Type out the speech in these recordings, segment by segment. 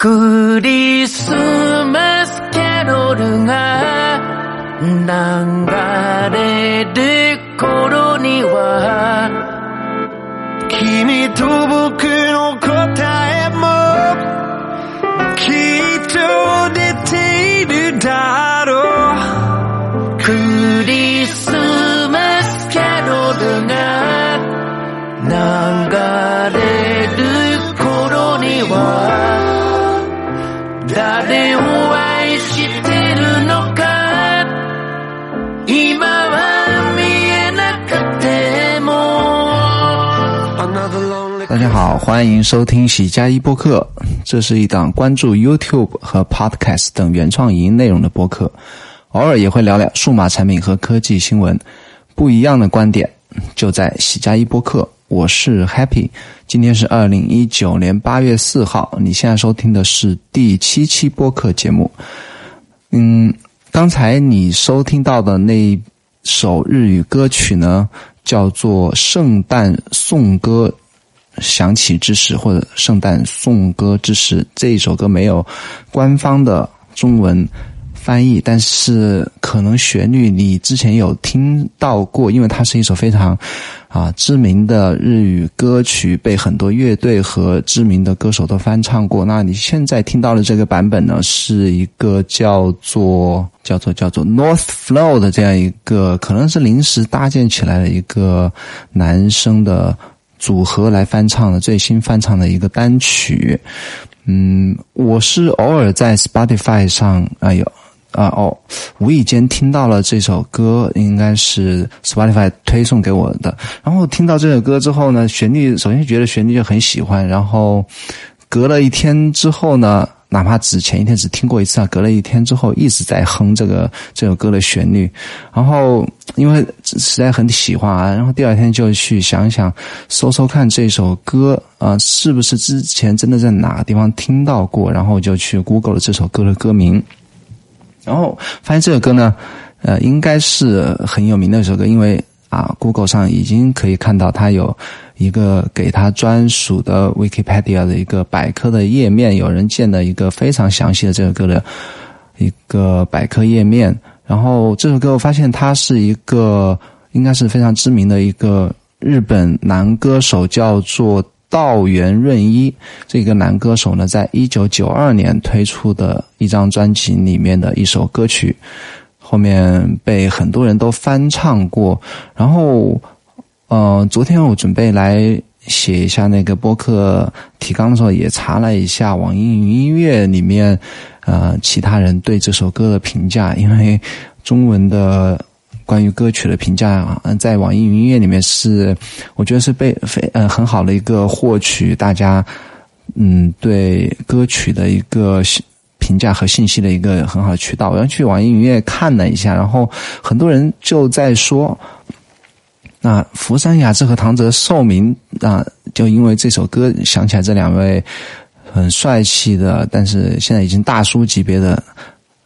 クリスマスキャロルが流れる頃には君と僕の答えもきっと出ているだ好，欢迎收听喜加一播客。这是一档关注 YouTube 和 Podcast 等原创影音内容的播客，偶尔也会聊聊数码产品和科技新闻，不一样的观点就在喜加一播客。我是 Happy，今天是二零一九年八月四号，你现在收听的是第七期播客节目。嗯，刚才你收听到的那首日语歌曲呢，叫做《圣诞颂歌》。响起之时，或者圣诞颂歌之时，这一首歌没有官方的中文翻译，但是可能旋律你之前有听到过，因为它是一首非常啊知名的日语歌曲，被很多乐队和知名的歌手都翻唱过。那你现在听到的这个版本呢，是一个叫做叫做叫做 North Flow 的这样一个，可能是临时搭建起来的一个男生的。组合来翻唱的最新翻唱的一个单曲，嗯，我是偶尔在 Spotify 上啊有啊哦，无意间听到了这首歌，应该是 Spotify 推送给我的。然后听到这首歌之后呢，旋律首先觉得旋律就很喜欢，然后隔了一天之后呢。哪怕只前一天只听过一次啊，隔了一天之后一直在哼这个这首歌的旋律，然后因为实在很喜欢啊，然后第二天就去想想搜搜看这首歌啊是不是之前真的在哪个地方听到过，然后就去 Google 了这首歌的歌名，然后发现这首歌呢，呃，应该是很有名的一首歌，因为啊，Google 上已经可以看到它有。一个给它专属的 Wikipedia 的一个百科的页面，有人建的一个非常详细的这首歌的一个百科页面。然后这首歌我发现它是一个应该是非常知名的一个日本男歌手，叫做道元润一。这个男歌手呢，在一九九二年推出的一张专辑里面的一首歌曲，后面被很多人都翻唱过。然后。呃，昨天我准备来写一下那个播客提纲的时候，也查了一下网易云音乐里面，呃，其他人对这首歌的评价。因为中文的关于歌曲的评价，嗯，在网易云音乐里面是，我觉得是被非呃很好的一个获取大家嗯对歌曲的一个评价和信息的一个很好的渠道。我刚去网易云音乐看了一下，然后很多人就在说。那福山雅治和唐泽寿明啊，就因为这首歌想起来这两位很帅气的，但是现在已经大叔级别的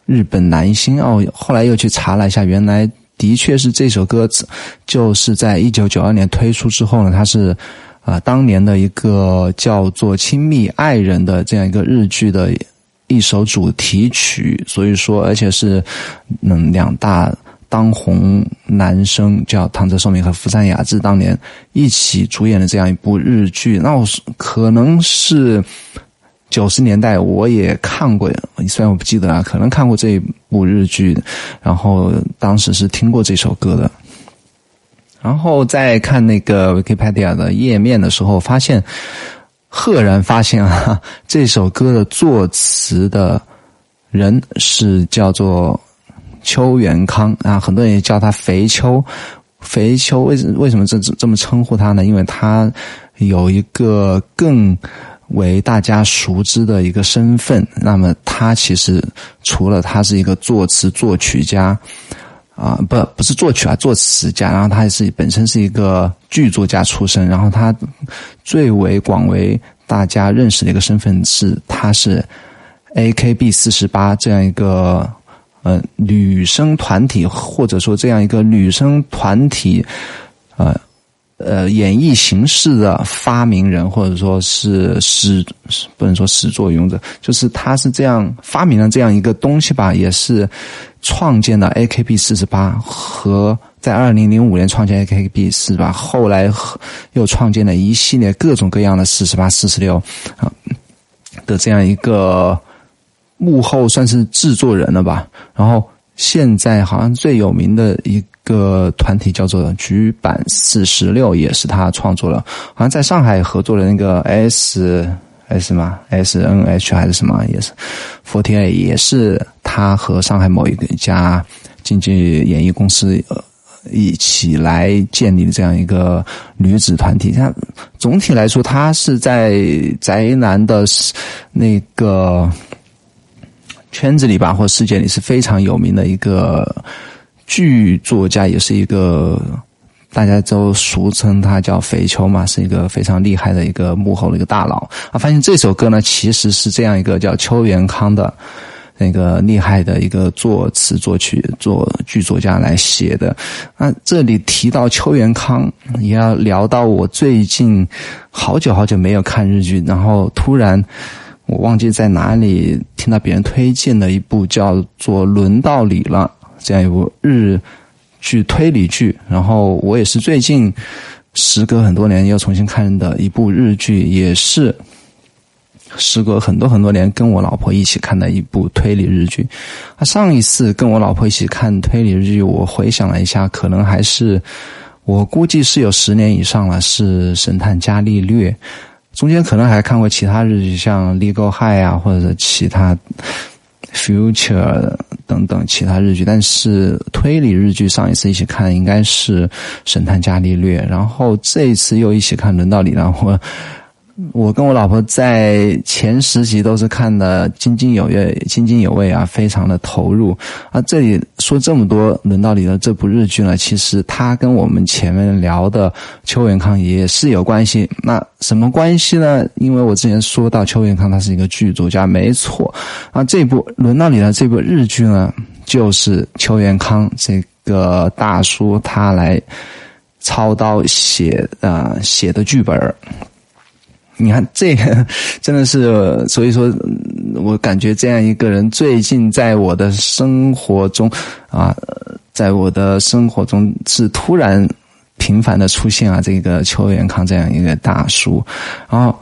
日本男星哦。后来又去查了一下，原来的确是这首歌就是在一九九二年推出之后呢，它是啊当年的一个叫做《亲密爱人》的这样一个日剧的一首主题曲，所以说而且是嗯两大。当红男生叫唐泽寿明和福山雅治当年一起主演的这样一部日剧，那我可能是九十年代我也看过，虽然我不记得啊，可能看过这一部日剧，然后当时是听过这首歌的。然后在看那个 Wikipedia 的页面的时候，发现赫然发现啊，这首歌的作词的人是叫做。邱元康啊，很多人也叫他肥秋。肥秋为为什么这这么称呼他呢？因为他有一个更为大家熟知的一个身份。那么他其实除了他是一个作词作曲家啊，不不是作曲啊，作词家。然后他也是本身是一个剧作家出身。然后他最为广为大家认识的一个身份是，他是 A K B 四十八这样一个。呃，女生团体或者说这样一个女生团体，呃，呃演绎形式的发明人，或者说是始不能说始作俑者，就是他是这样发明了这样一个东西吧，也是创建了 AKB 四十八和在二零零五年创建 AKB 四十八，后来又创建了一系列各种各样的四十八、四十六啊的这样一个幕后算是制作人了吧，然后。现在好像最有名的一个团体叫做局版四十六，也是他创作了。好像在上海合作的那个 S S 嘛，S N H 还是什么，也是 Forty A，也是他和上海某一个家经纪演艺公司一起来建立的这样一个女子团体。像总体来说，他是在宅男的那个。圈子里吧，或世界里是非常有名的一个剧作家，也是一个大家都俗称他叫肥秋嘛，是一个非常厉害的一个幕后的一个大佬。啊，发现这首歌呢，其实是这样一个叫邱元康的那个厉害的一个作词作曲作剧作家来写的。那这里提到邱元康，也要聊到我最近好久好久没有看日剧，然后突然。我忘记在哪里听到别人推荐的一部叫做《轮到你了》这样一部日剧推理剧，然后我也是最近时隔很多年又重新看的一部日剧，也是时隔很多很多年跟我老婆一起看的一部推理日剧。啊，上一次跟我老婆一起看推理日剧，我回想了一下，可能还是我估计是有十年以上了，是《神探伽利略》。中间可能还看过其他日剧，像《Legal High》啊，或者其他《Future》等等其他日剧。但是推理日剧上一次一起看应该是《神探伽利略》，然后这一次又一起看《轮到你了》，我。我跟我老婆在前十集都是看的津津有味，津津有味啊，非常的投入啊。这里说这么多，轮到你的这部日剧呢，其实它跟我们前面聊的邱元康也是有关系。那什么关系呢？因为我之前说到邱元康他是一个剧作家，没错啊。这部轮到你的这部日剧呢，就是邱元康这个大叔他来操刀写啊写的剧本你看，这个真的是，所以说，我感觉这样一个人最近在我的生活中啊，在我的生活中是突然频繁的出现啊。这个邱元康这样一个大叔，然后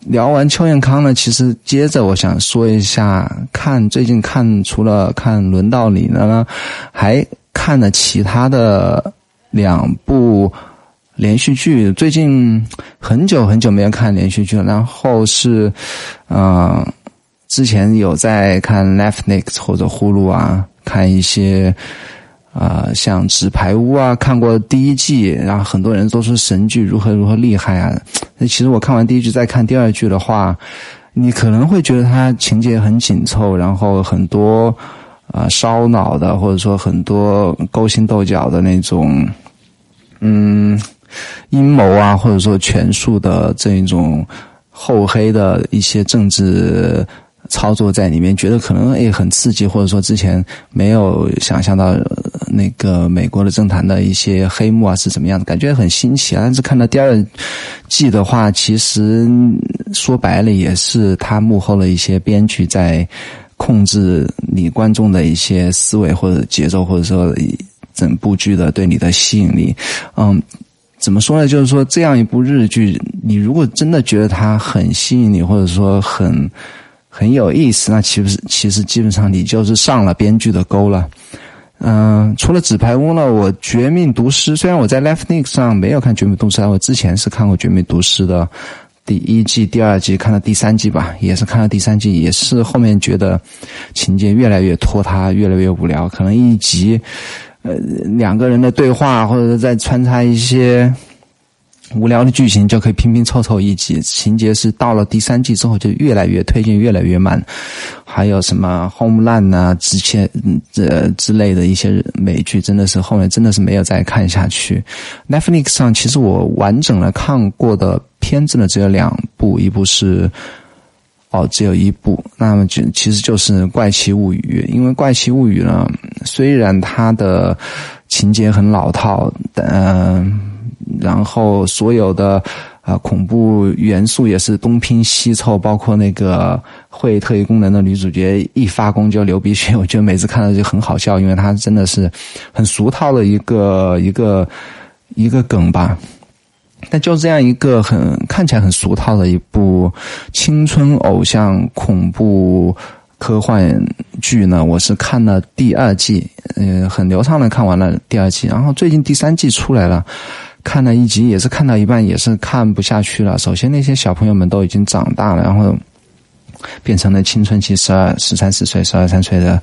聊完邱元康呢，其实接着我想说一下，看最近看除了看轮到你了呢，还看了其他的两部。连续剧最近很久很久没有看连续剧了，然后是，嗯，之前有在看 Netflix 或者呼噜啊，看一些，啊，像《纸牌屋》啊，看过第一季，然后很多人都说神剧如何如何厉害啊。那其实我看完第一季再看第二季的话，你可能会觉得它情节很紧凑，然后很多啊烧脑的，或者说很多勾心斗角的那种，嗯。阴谋啊，或者说权术的这一种厚黑的一些政治操作在里面，觉得可能诶很刺激，或者说之前没有想象到那个美国的政坛的一些黑幕啊是怎么样的，感觉很新奇啊。但是看到第二季的话，其实说白了也是他幕后的一些编剧在控制你观众的一些思维或者节奏，或者说整部剧的对你的吸引力，嗯。怎么说呢？就是说，这样一部日剧，你如果真的觉得它很吸引你，或者说很很有意思，那其实其实基本上你就是上了编剧的钩了。嗯，除了《纸牌屋》呢，我《绝命毒师》虽然我在 Netflix 上没有看《绝命毒师》，我之前是看过《绝命毒师》的第一季、第二季，看到第三季吧，也是看到第三季，也是后面觉得情节越来越拖沓，越来越无聊，可能一集。呃，两个人的对话，或者再穿插一些无聊的剧情，就可以拼拼凑凑一集。情节是到了第三季之后，就越来越推进，越来越慢。还有什么《Homeland》啊，之前这之类的一些美剧，真的是后面真的是没有再看下去。Netflix 上其实我完整的看过的片子呢，只有两部，一部是。哦，只有一部，那么就其实就是《怪奇物语》，因为《怪奇物语》呢，虽然它的情节很老套，嗯，然后所有的啊恐怖元素也是东拼西凑，包括那个会特异功能的女主角一发功就流鼻血，我觉得每次看到就很好笑，因为她真的是很俗套的一个一个一个梗吧。但就这样一个很看起来很俗套的一部青春偶像恐怖科幻剧呢，我是看了第二季，嗯，很流畅的看完了第二季，然后最近第三季出来了，看了一集也是看到一半也是看不下去了。首先那些小朋友们都已经长大了，然后变成了青春期十二十三四岁、十二三岁的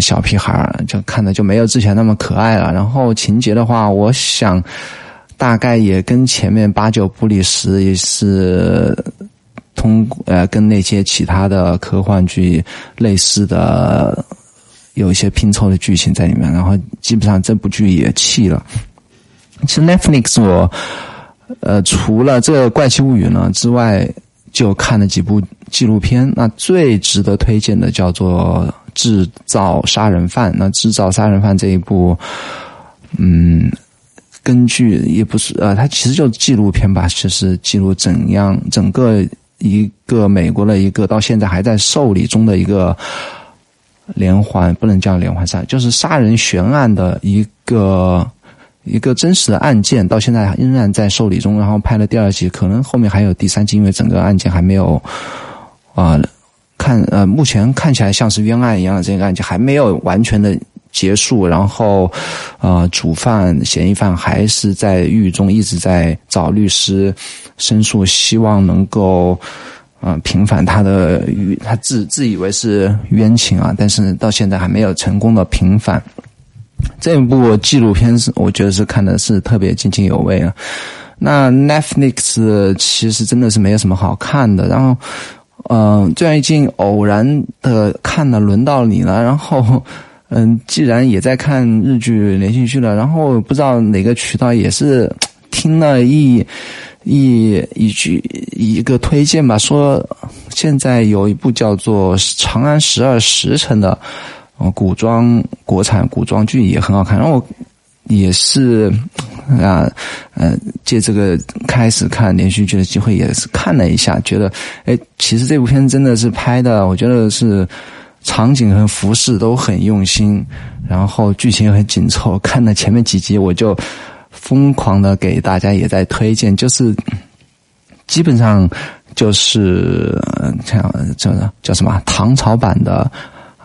小屁孩就看的就没有之前那么可爱了。然后情节的话，我想。大概也跟前面八九不离十，也是通呃跟那些其他的科幻剧类似的，有一些拼凑的剧情在里面。然后基本上这部剧也弃了。其实 Netflix 我呃除了这《怪奇物语》呢之外，就看了几部纪录片。那最值得推荐的叫做《制造杀人犯》。那《制造杀人犯》这一部，嗯。根据也不是呃，它其实就是纪录片吧，就是记录怎样整个一个美国的一个到现在还在受理中的一个连环不能叫连环杀，就是杀人悬案的一个一个真实的案件，到现在仍然在受理中。然后拍了第二集，可能后面还有第三集，因为整个案件还没有啊看呃，目前看起来像是冤案一样的这个案件还没有完全的。结束，然后，呃，主犯、嫌疑犯还是在狱中一直在找律师申诉，希望能够，呃，平反他的他自自以为是冤情啊，但是到现在还没有成功的平反。这部纪录片是我觉得是看的是特别津津有味啊。那 Netflix 其实真的是没有什么好看的，然后，嗯，最近偶然的看了，轮到你了，然后。嗯，既然也在看日剧连续剧了，然后不知道哪个渠道也是听了一一一句一个推荐吧，说现在有一部叫做《长安十二时辰》的古装国产古装剧也很好看，然后我也是啊，嗯，借这个开始看连续剧的机会也是看了一下，觉得哎，其实这部片真的是拍的，我觉得是。场景和服饰都很用心，然后剧情也很紧凑。看了前面几集，我就疯狂的给大家也在推荐，就是基本上就是像这叫叫什么唐朝版的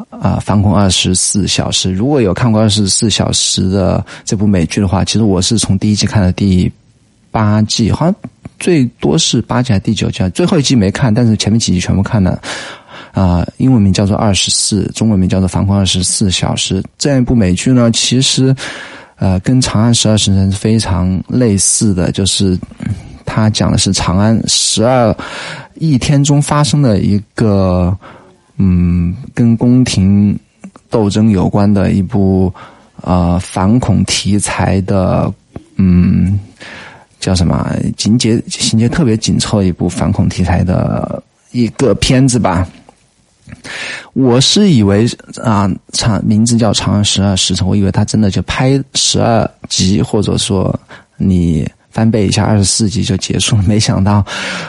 啊《反恐二十四小时》。如果有看过《二十四小时》的这部美剧的话，其实我是从第一季看到第八季，好像最多是八季还是第九季？最后一季没看，但是前面几集全部看了。啊，英文名叫做《二十四》，中文名叫做《防控二十四小时》。这样一部美剧呢，其实，呃，跟《长安十二时辰》是非常类似的，就是它讲的是长安十二一天中发生的一个，嗯，跟宫廷斗争有关的一部呃反恐题材的，嗯，叫什么？情节情节特别紧凑一部反恐题材的一个片子吧。我是以为啊，长名字叫《长安十二时辰》，我以为他真的就拍十二集，或者说你翻倍一下二十四集就结束了。没想到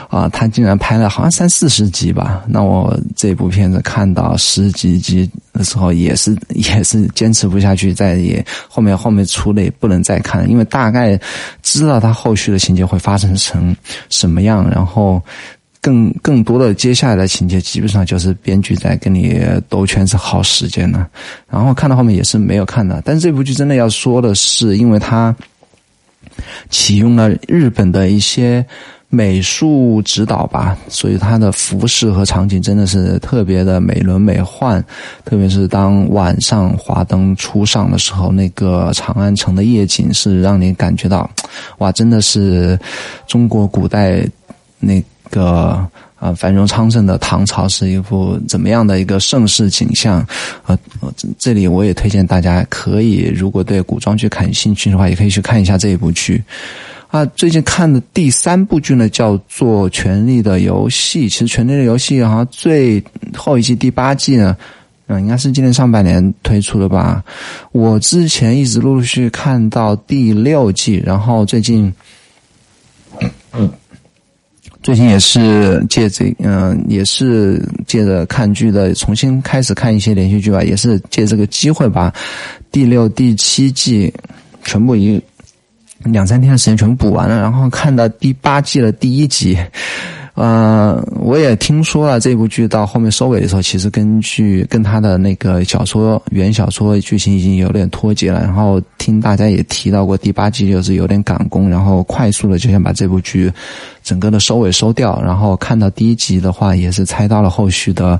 啊，他竟然拍了好像三四十集吧。那我这部片子看到十几集的时候，也是 也是坚持不下去，再也后面后面出了也不能再看，因为大概知道他后续的情节会发生成什么样，然后。更更多的接下来的情节，基本上就是编剧在跟你兜圈子耗时间呢。然后看到后面也是没有看的。但是这部剧真的要说的是，因为它启用了日本的一些美术指导吧，所以它的服饰和场景真的是特别的美轮美奂。特别是当晚上华灯初上的时候，那个长安城的夜景是让你感觉到，哇，真的是中国古代那。个啊，繁荣昌盛的唐朝是一幅怎么样的一个盛世景象？啊，这里我也推荐大家可以，如果对古装剧感兴趣的话，也可以去看一下这一部剧。啊，最近看的第三部剧呢，叫做《权力的游戏》。其实《权力的游戏》好像最后一季第八季呢，嗯，应该是今年上半年推出的吧。我之前一直陆陆续续看到第六季，然后最近，嗯，最近也是借这，嗯，也是借着看剧的，重新开始看一些连续剧吧，也是借这个机会把第六、第七季全部一两三天的时间全部补完了，然后看到第八季的第一集。呃，我也听说了这部剧到后面收尾的时候，其实根据跟他的那个小说原小说剧情已经有点脱节了。然后听大家也提到过，第八集就是有点赶工，然后快速的就想把这部剧整个的收尾收掉。然后看到第一集的话，也是猜到了后续的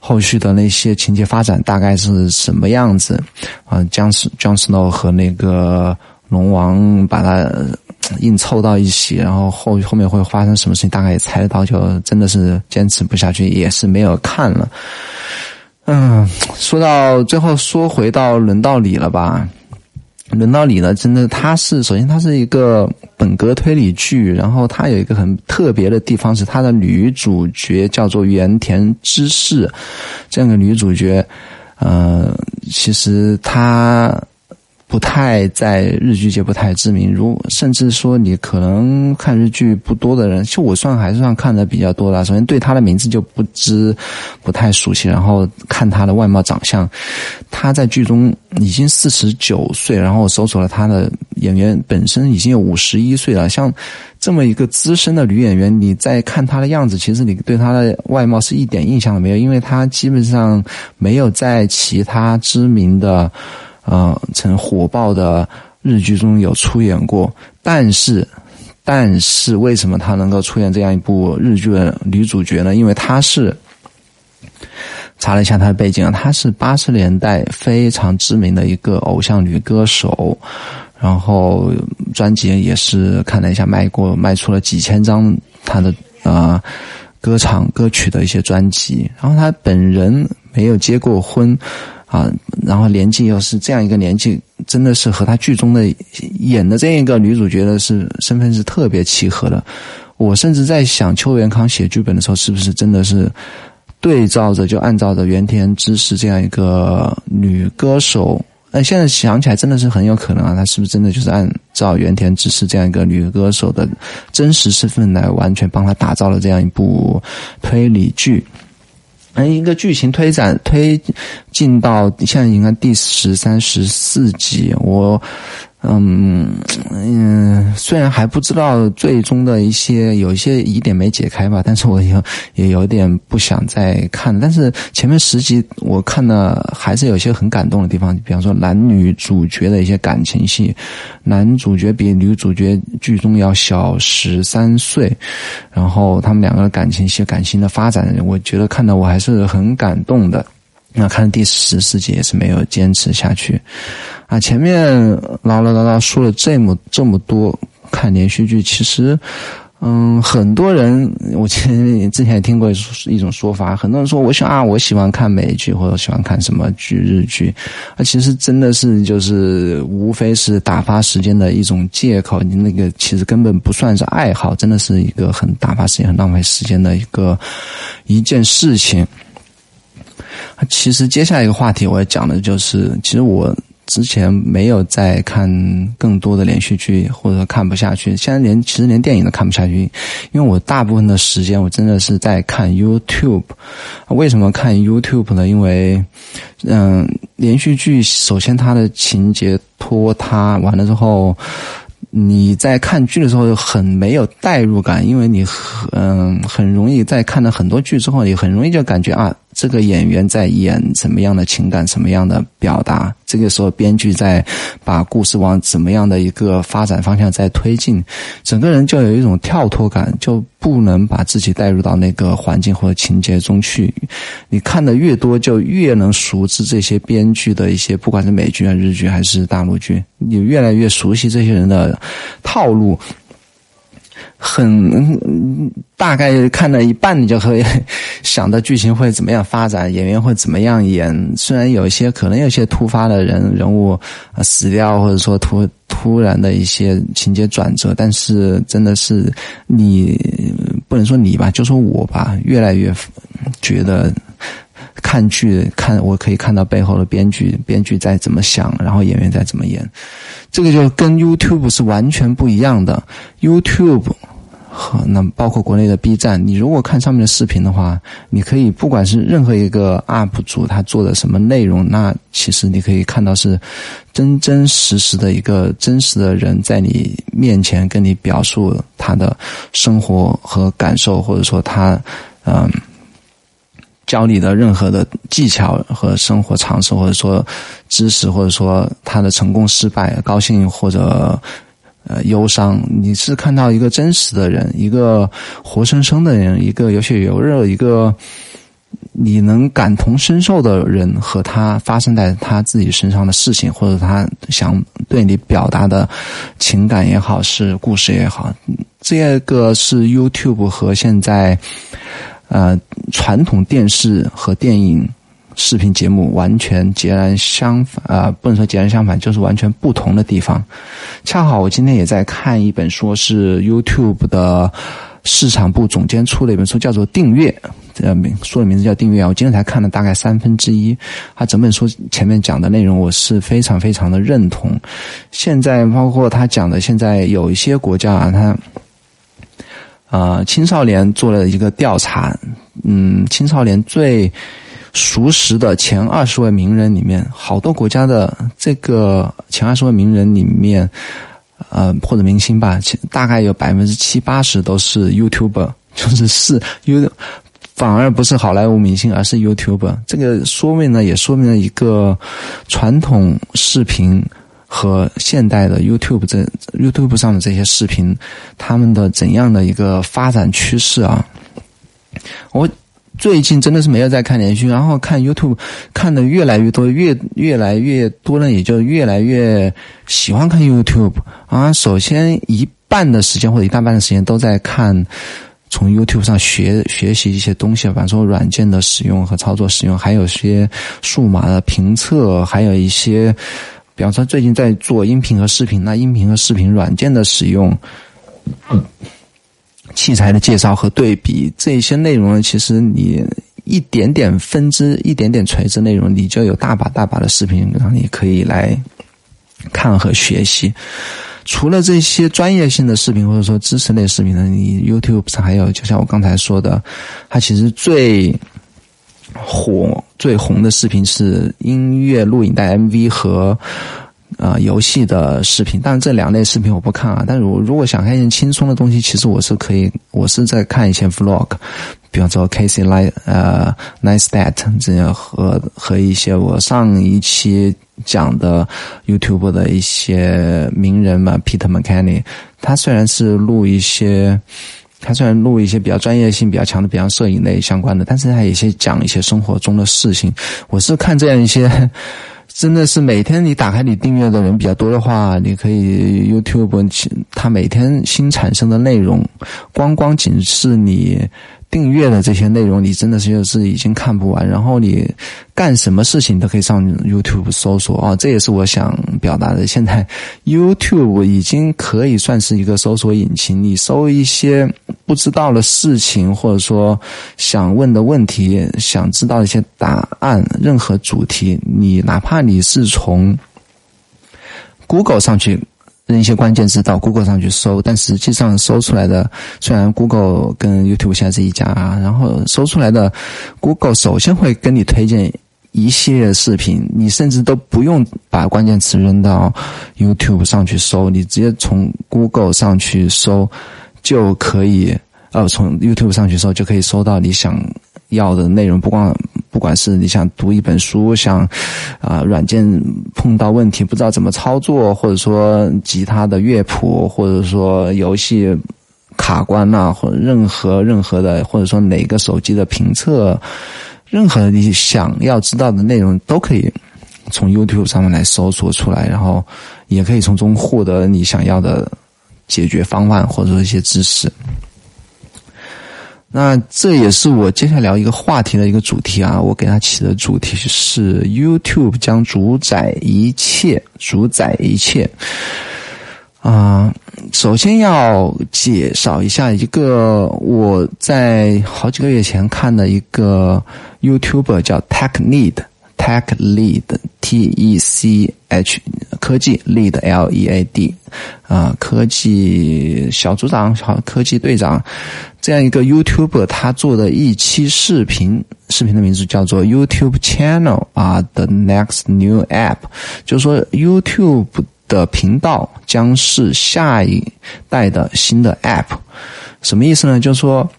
后续的那些情节发展大概是什么样子。啊，姜斯姜斯诺和那个龙王把他。硬凑到一起，然后后后面会发生什么事情，大概也猜得到，就真的是坚持不下去，也是没有看了。嗯，说到最后，说回到轮到你了吧？轮到你了，真的，它是首先它是一个本格推理剧，然后它有一个很特别的地方是它的女主角叫做原田知世，这样的女主角，呃，其实她。不太在日剧界不太知名，如甚至说你可能看日剧不多的人，就我算还是算看的比较多的。首先对他的名字就不知不太熟悉，然后看他的外貌长相，他在剧中已经四十九岁，然后我搜索了他的演员本身已经有五十一岁了。像这么一个资深的女演员，你在看她的样子，其实你对她的外貌是一点印象都没有，因为她基本上没有在其他知名的。呃，曾火爆的日剧中有出演过，但是，但是为什么她能够出演这样一部日剧的女主角呢？因为她是查了一下她的背景啊，她是八十年代非常知名的一个偶像女歌手，然后专辑也是看了一下卖过卖出了几千张她的啊歌唱歌曲的一些专辑，然后她本人没有结过婚。啊，然后年纪又是这样一个年纪，真的是和他剧中的演的这样一个女主角的是身份是特别契合的。我甚至在想，邱元康写剧本的时候，是不是真的是对照着就按照着原田知世这样一个女歌手？那现在想起来，真的是很有可能啊，他是不是真的就是按照原田知世这样一个女歌手的真实身份来完全帮他打造了这样一部推理剧？嗯，一个剧情推展推进到现在应该第十三、十四集，我。嗯嗯，虽然还不知道最终的一些有一些疑点没解开吧，但是我也也有点不想再看。但是前面十集我看了，还是有些很感动的地方，比方说男女主角的一些感情戏，男主角比女主角剧中要小十三岁，然后他们两个的感情戏、感情的发展，我觉得看到我还是很感动的。那看第十四集也是没有坚持下去，啊，前面唠唠叨叨说了这么这么多，看连续剧其实，嗯，很多人我前之前也听过一种说法，很多人说我想啊，我喜欢看美剧或者喜欢看什么剧日剧，啊，其实真的是就是无非是打发时间的一种借口，你那个其实根本不算是爱好，真的是一个很打发时间、很浪费时间的一个一件事情。其实接下来一个话题我要讲的就是，其实我之前没有在看更多的连续剧，或者说看不下去。现在连其实连电影都看不下去，因为我大部分的时间我真的是在看 YouTube。为什么看 YouTube 呢？因为，嗯，连续剧首先它的情节拖沓，完了之后。你在看剧的时候很没有代入感，因为你很嗯很容易在看了很多剧之后，你很容易就感觉啊，这个演员在演什么样的情感，什么样的表达。这个时候，编剧在把故事往怎么样的一个发展方向在推进，整个人就有一种跳脱感，就不能把自己带入到那个环境或者情节中去。你看的越多，就越能熟知这些编剧的一些，不管是美剧啊、日剧还是大陆剧，你越来越熟悉这些人的套路。很大概看到一半，你就会 想到剧情会怎么样发展，演员会怎么样演。虽然有一些可能有些突发的人人物死掉，或者说突突然的一些情节转折，但是真的是你不能说你吧，就说我吧，越来越觉得。看剧看，我可以看到背后的编剧，编剧在怎么想，然后演员在怎么演，这个就跟 YouTube 是完全不一样的。YouTube 和那包括国内的 B 站，你如果看上面的视频的话，你可以不管是任何一个 UP 主他做的什么内容，那其实你可以看到是真真实实的一个真实的人在你面前跟你表述他的生活和感受，或者说他嗯。教你的任何的技巧和生活常识，或者说知识，或者说他的成功、失败、高兴或者呃忧伤，你是看到一个真实的人，一个活生生的人，一个有血有肉，一个你能感同身受的人和他发生在他自己身上的事情，或者他想对你表达的情感也好，是故事也好，这个是 YouTube 和现在。呃，传统电视和电影视频节目完全截然相反，啊，不能说截然相反，就是完全不同的地方。恰好我今天也在看一本书，是 YouTube 的市场部总监出的一本书，叫做《订阅》，呃名书的名字叫《订阅》。我今天才看了大概三分之一，他整本书前面讲的内容，我是非常非常的认同。现在包括他讲的，现在有一些国家啊，他。呃，青少年做了一个调查，嗯，青少年最熟识的前二十位名人里面，好多国家的这个前二十位名人里面，呃，或者明星吧，大概有百分之七八十都是 YouTuber，就是是 You，反而不是好莱坞明星，而是 YouTube。这个说明呢，也说明了一个传统视频。和现代的 YouTube 这 YouTube 上的这些视频，他们的怎样的一个发展趋势啊？我最近真的是没有在看连续，然后看 YouTube 看的越来越多，越越来越多呢也就越来越喜欢看 YouTube 啊。首先一半的时间或者一大半的时间都在看，从 YouTube 上学学习一些东西，比方说软件的使用和操作使用，还有些数码的评测，还有一些。比方说，最近在做音频和视频，那音频和视频软件的使用、器材的介绍和对比这些内容呢，其实你一点点分支、一点点垂直内容，你就有大把大把的视频让你可以来看和学习。除了这些专业性的视频或者说知识类视频呢，你 YouTube 上还有，就像我刚才说的，它其实最。火最红的视频是音乐录影带 MV 和啊游戏的视频，但是这两类视频我不看啊。但是我如果想看一些轻松的东西，其实我是可以，我是在看一些 Vlog，比方说 Casey Li 呃 Nice That 这样和和一些我上一期讲的 YouTube 的一些名人嘛，Peter McKinney，他虽然是录一些。他虽然录一些比较专业性比较强的，比方摄影类相关的，但是他有些讲一些生活中的事情。我是看这样一些，真的是每天你打开你订阅的人比较多的话，你可以 YouTube，他每天新产生的内容，光光仅是你。订阅的这些内容，你真的是就是已经看不完。然后你干什么事情都可以上 YouTube 搜索啊，这也是我想表达的。现在 YouTube 已经可以算是一个搜索引擎，你搜一些不知道的事情，或者说想问的问题，想知道一些答案，任何主题，你哪怕你是从 Google 上去。扔一些关键字到 Google 上去搜，但实际上搜出来的，虽然 Google 跟 YouTube 现在是一家啊，然后搜出来的 Google 首先会跟你推荐一系列视频，你甚至都不用把关键词扔到 YouTube 上去搜，你直接从 Google 上去搜就可以，呃，从 YouTube 上去搜就可以搜到你想要的内容，不光。不管是你想读一本书，想啊软件碰到问题不知道怎么操作，或者说吉他的乐谱，或者说游戏卡关呐，或任何任何的，或者说哪个手机的评测，任何你想要知道的内容，都可以从 YouTube 上面来搜索出来，然后也可以从中获得你想要的解决方案或者说一些知识。那这也是我接下来聊一个话题的一个主题啊，我给它起的主题是 YouTube 将主宰一切，主宰一切。啊，首先要介绍一下一个我在好几个月前看的一个 YouTuber 叫 TechNeed Tech Lead T E C H 科技 Lead L E A D 啊，科技小组长、小科技队长这样一个 YouTube 他做的一期视频，视频的名字叫做 YouTube Channel 啊，The Next New App，就是说 YouTube。的频道将是下一代的新的 App，什么意思呢？就是说，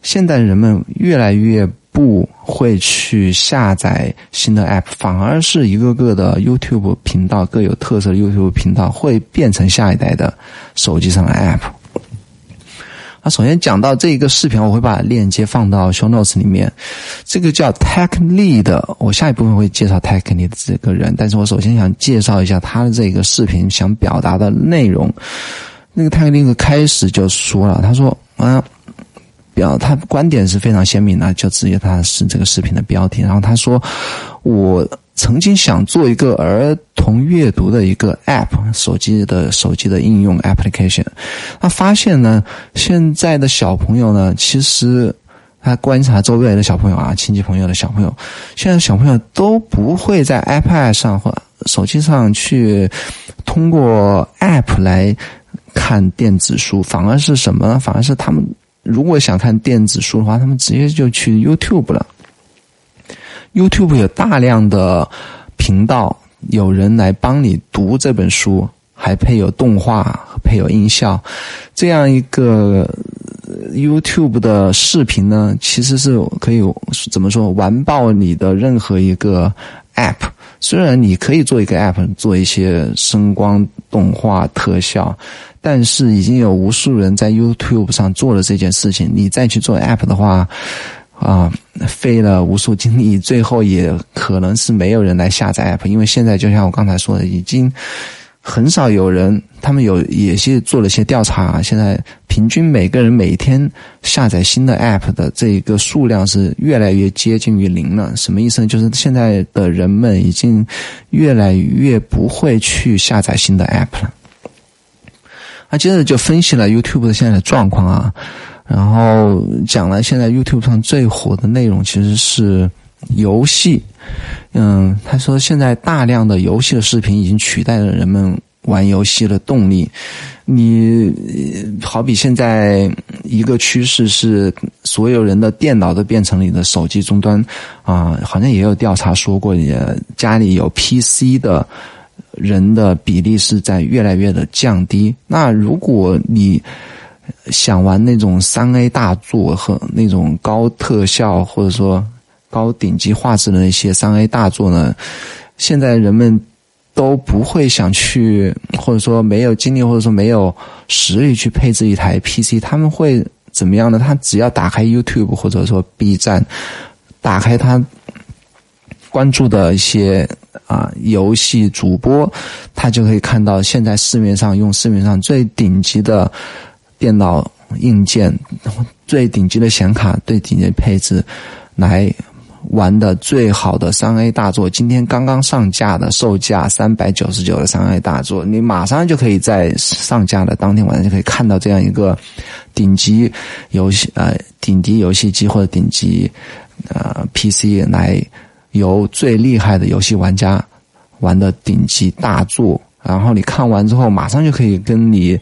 现在人们越来越不会去下载新的 App，反而是一个个的 YouTube 频道各有特色的 YouTube 频道会变成下一代的手机上的 App。那首先讲到这一个视频，我会把链接放到 show notes 里面。这个叫 Tech Lead，我下一部分会介绍 Tech Lead 这个人，但是我首先想介绍一下他的这个视频想表达的内容。那个 Tech Lead 开始就说了，他说：“嗯，表他观点是非常鲜明的，就直接他是这个视频的标题。然后他说，我。”曾经想做一个儿童阅读的一个 App，手机的手机的应用 application。他发现呢，现在的小朋友呢，其实他观察周围的小朋友啊，亲戚朋友的小朋友，现在小朋友都不会在 iPad 上或手机上去通过 App 来看电子书，反而是什么呢？反而是他们如果想看电子书的话，他们直接就去 YouTube 了。YouTube 有大量的频道，有人来帮你读这本书，还配有动画，配有音效。这样一个 YouTube 的视频呢，其实是可以怎么说完爆你的任何一个 App。虽然你可以做一个 App，做一些声光动画特效，但是已经有无数人在 YouTube 上做了这件事情。你再去做 App 的话，啊，费了无数精力，最后也可能是没有人来下载 app，因为现在就像我刚才说的，已经很少有人，他们有也是做了些调查，现在平均每个人每天下载新的 app 的这一个数量是越来越接近于零了。什么意思呢？就是现在的人们已经越来越不会去下载新的 app 了。他接着就分析了 YouTube 的现在的状况啊。然后讲了，现在 YouTube 上最火的内容其实是游戏。嗯，他说现在大量的游戏的视频已经取代了人们玩游戏的动力。你好比现在一个趋势是，所有人的电脑都变成你的手机终端啊，好像也有调查说过，也家里有 PC 的人的比例是在越来越的降低。那如果你想玩那种三 A 大作和那种高特效或者说高顶级画质的那些三 A 大作呢？现在人们都不会想去，或者说没有精力，或者说没有实力去配置一台 PC。他们会怎么样呢？他只要打开 YouTube 或者说 B 站，打开他关注的一些啊游戏主播，他就可以看到现在市面上用市面上最顶级的。电脑硬件最顶级的显卡，最顶级的配置来玩的最好的三 A 大作，今天刚刚上架的，售价三百九十九的三 A 大作，你马上就可以在上架的当天晚上就可以看到这样一个顶级游戏呃顶级游戏机或者顶级呃 PC 来由最厉害的游戏玩家玩的顶级大作，然后你看完之后，马上就可以跟你。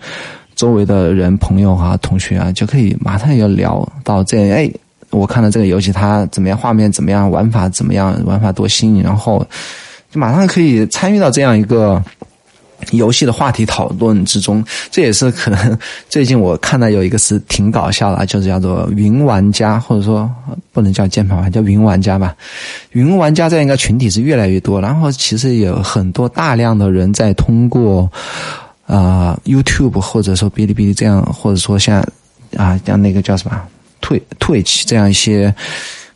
周围的人、朋友啊、同学啊，就可以马上要聊到这。哎，我看到这个游戏，它怎么样？画面怎么样？玩法怎么样？玩法多新颖？然后就马上可以参与到这样一个游戏的话题讨论之中。这也是可能最近我看到有一个词挺搞笑的，就是叫做“云玩家”，或者说不能叫键盘玩，叫“云玩家”吧。云玩家这样一个群体是越来越多，然后其实有很多大量的人在通过。啊，YouTube 或者说哔哩哔哩这样，或者说像啊，像那个叫什么 Twitch 这样一些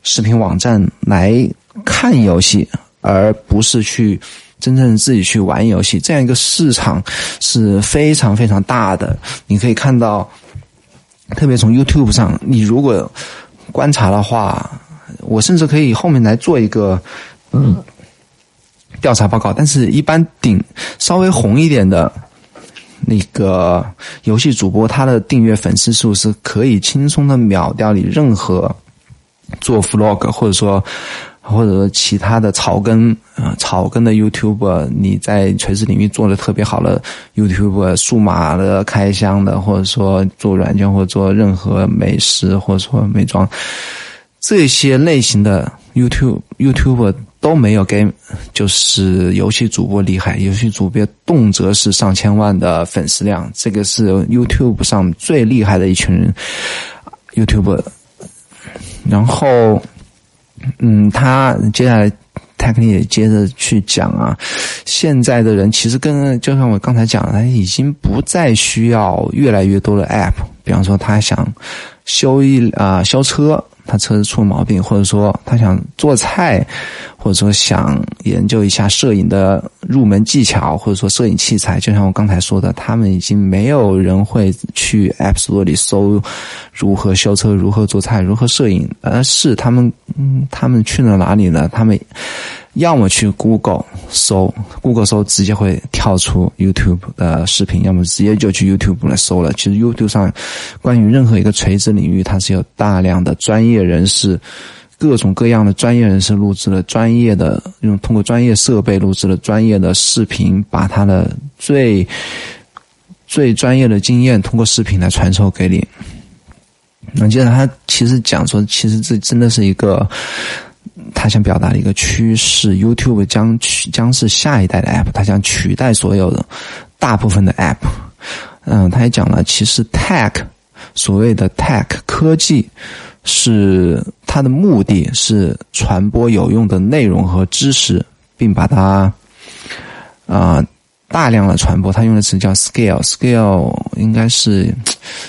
视频网站来看游戏，而不是去真正自己去玩游戏，这样一个市场是非常非常大的。你可以看到，特别从 YouTube 上，你如果观察的话，我甚至可以后面来做一个嗯调查报告。但是，一般顶稍微红一点的。那个游戏主播他的订阅粉丝数是可以轻松的秒掉你任何做 vlog 或者说或者说其他的草根啊草根的 YouTube，你在垂直领域做的特别好的 YouTube，数码的开箱的，或者说做软件或者做任何美食或者说美妆这些类型的 YouTube YouTube。都没有 game，就是游戏主播厉害。游戏主播动辄是上千万的粉丝量，这个是 YouTube 上最厉害的一群人。YouTube，然后，嗯，他接下来他肯定也接着去讲啊，现在的人其实跟就像我刚才讲的，他已经不再需要越来越多的 App，比方说他想修一啊修车。他车子出毛病，或者说他想做菜，或者说想研究一下摄影的入门技巧，或者说摄影器材，就像我刚才说的，他们已经没有人会去 App Store 里搜如何修车、如何做菜、如何摄影，而是他们，嗯，他们去了哪里呢？他们。要么去 Google 搜，Google 搜直接会跳出 YouTube 的视频，要么直接就去 YouTube 来搜了。其实 YouTube 上关于任何一个垂直领域，它是有大量的专业人士，各种各样的专业人士录制了专业的用通过专业设备录制了专业的视频，把他的最最专业的经验通过视频来传授给你。那接着他其实讲说，其实这真的是一个。他想表达的一个趋势，YouTube 将取将是下一代的 App，它将取代所有的大部分的 App。嗯，他也讲了，其实 Tech 所谓的 Tech 科技是它的目的是传播有用的内容和知识，并把它啊大量的传播。他用的词叫 Scale，Scale 应该是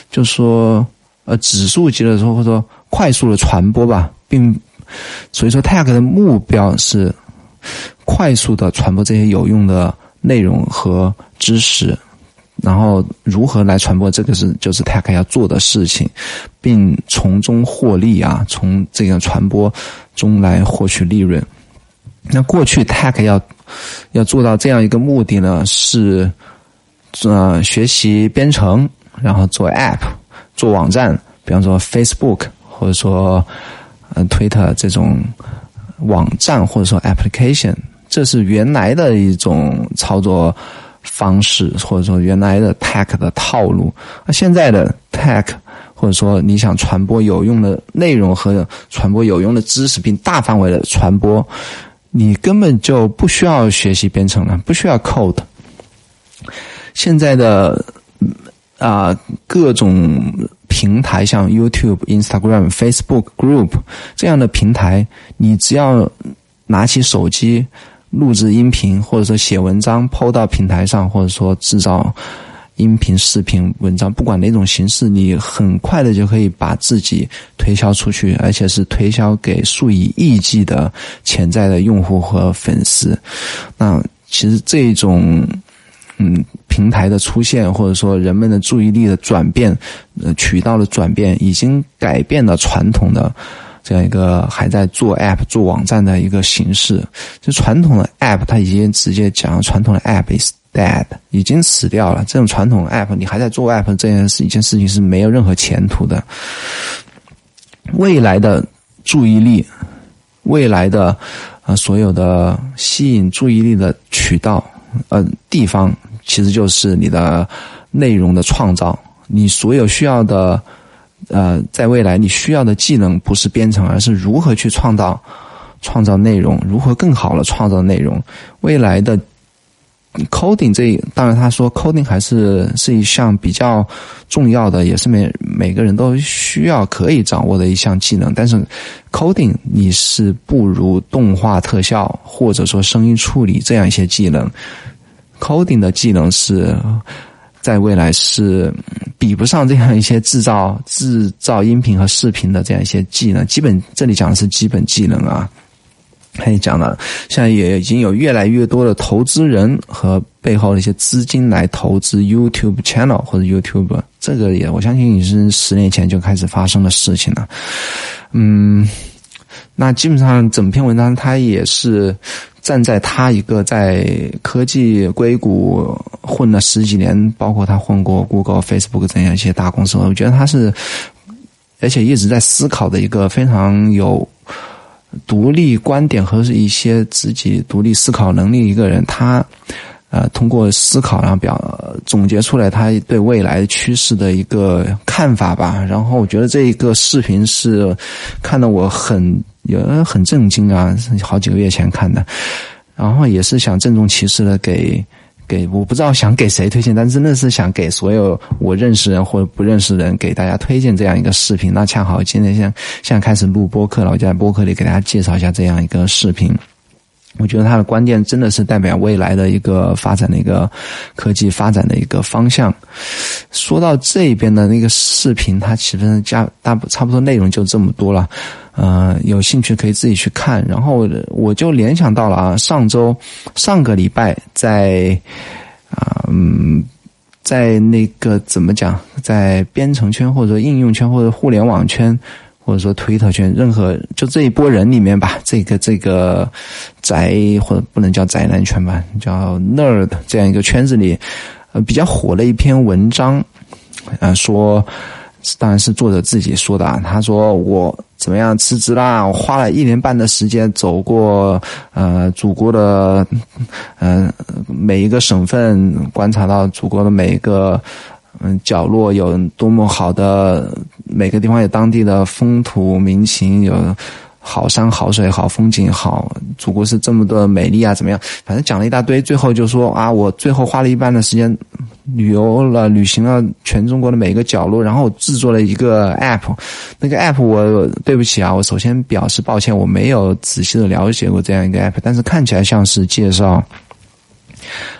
就说呃指数级的说或者说快速的传播吧，并。所以说，Tag 的目标是快速的传播这些有用的内容和知识，然后如何来传播，这个是就是 Tag 要做的事情，并从中获利啊，从这个传播中来获取利润。那过去 Tag 要要做到这样一个目的呢，是呃学习编程，然后做 App，做网站，比方说 Facebook，或者说。嗯，Twitter 这种网站或者说 application，这是原来的一种操作方式，或者说原来的 tech 的套路。那现在的 tech，或者说你想传播有用的内容和传播有用的知识，并大范围的传播，你根本就不需要学习编程了，不需要 code。现在的啊，各种。平台像 YouTube、Instagram、Facebook Group 这样的平台，你只要拿起手机录制音频，或者说写文章抛到平台上，或者说制造音频、视频、文章，不管哪种形式，你很快的就可以把自己推销出去，而且是推销给数以亿计的潜在的用户和粉丝。那其实这种。嗯，平台的出现，或者说人们的注意力的转变，呃，渠道的转变，已经改变了传统的这样一个还在做 App、做网站的一个形式。就传统的 App，它已经直接讲，传统的 App is dead，已经死掉了。这种传统 App，你还在做 App 这件事，一件事情是没有任何前途的。未来的注意力，未来的啊，所有的吸引注意力的渠道，呃，地方。其实就是你的内容的创造，你所有需要的，呃，在未来你需要的技能不是编程，而是如何去创造创造内容，如何更好的创造内容。未来的 coding 这当然他说 coding 还是是一项比较重要的，也是每每个人都需要可以掌握的一项技能。但是 coding 你是不如动画特效或者说声音处理这样一些技能。coding 的技能是在未来是比不上这样一些制造制造音频和视频的这样一些技能。基本这里讲的是基本技能啊。他也讲了，现在也已经有越来越多的投资人和背后的一些资金来投资 YouTube channel 或者 YouTube。这个也我相信已是十年前就开始发生的事情了。嗯，那基本上整篇文章它也是。站在他一个在科技硅谷混了十几年，包括他混过 Google、Facebook 这样一些大公司，我觉得他是，而且一直在思考的一个非常有独立观点和一些自己独立思考能力一个人，他。呃，通过思考，然后表总结出来他对未来趋势的一个看法吧。然后我觉得这一个视频是看得我很有很震惊啊，好几个月前看的。然后也是想郑重其事的给给我不知道想给谁推荐，但真的是想给所有我认识人或者不认识人给大家推荐这样一个视频。那恰好今天现现在开始录播客了，我就在播客里给大家介绍一下这样一个视频。我觉得他的观点真的是代表未来的一个发展的一个科技发展的一个方向。说到这边的那个视频，它其实加大差不多内容就这么多了。呃，有兴趣可以自己去看。然后我就联想到了啊，上周上个礼拜在啊嗯，在那个怎么讲，在编程圈或者应用圈或者互联网圈。或者说推特圈，任何就这一波人里面吧，这个这个宅或者不能叫宅男圈吧，叫 nerd 这样一个圈子里，呃，比较火的一篇文章，呃，说，当然是作者自己说的啊，他说我怎么样辞职啦，我花了一年半的时间走过呃祖国的嗯每一个省份，观察到祖国的每一个。嗯，角落有多么好的，每个地方有当地的风土民情，有好山好水好风景，好祖国是这么的美丽啊，怎么样？反正讲了一大堆，最后就说啊，我最后花了一半的时间旅游了，旅行了全中国的每一个角落，然后制作了一个 app。那个 app 我对不起啊，我首先表示抱歉，我没有仔细的了解过这样一个 app，但是看起来像是介绍。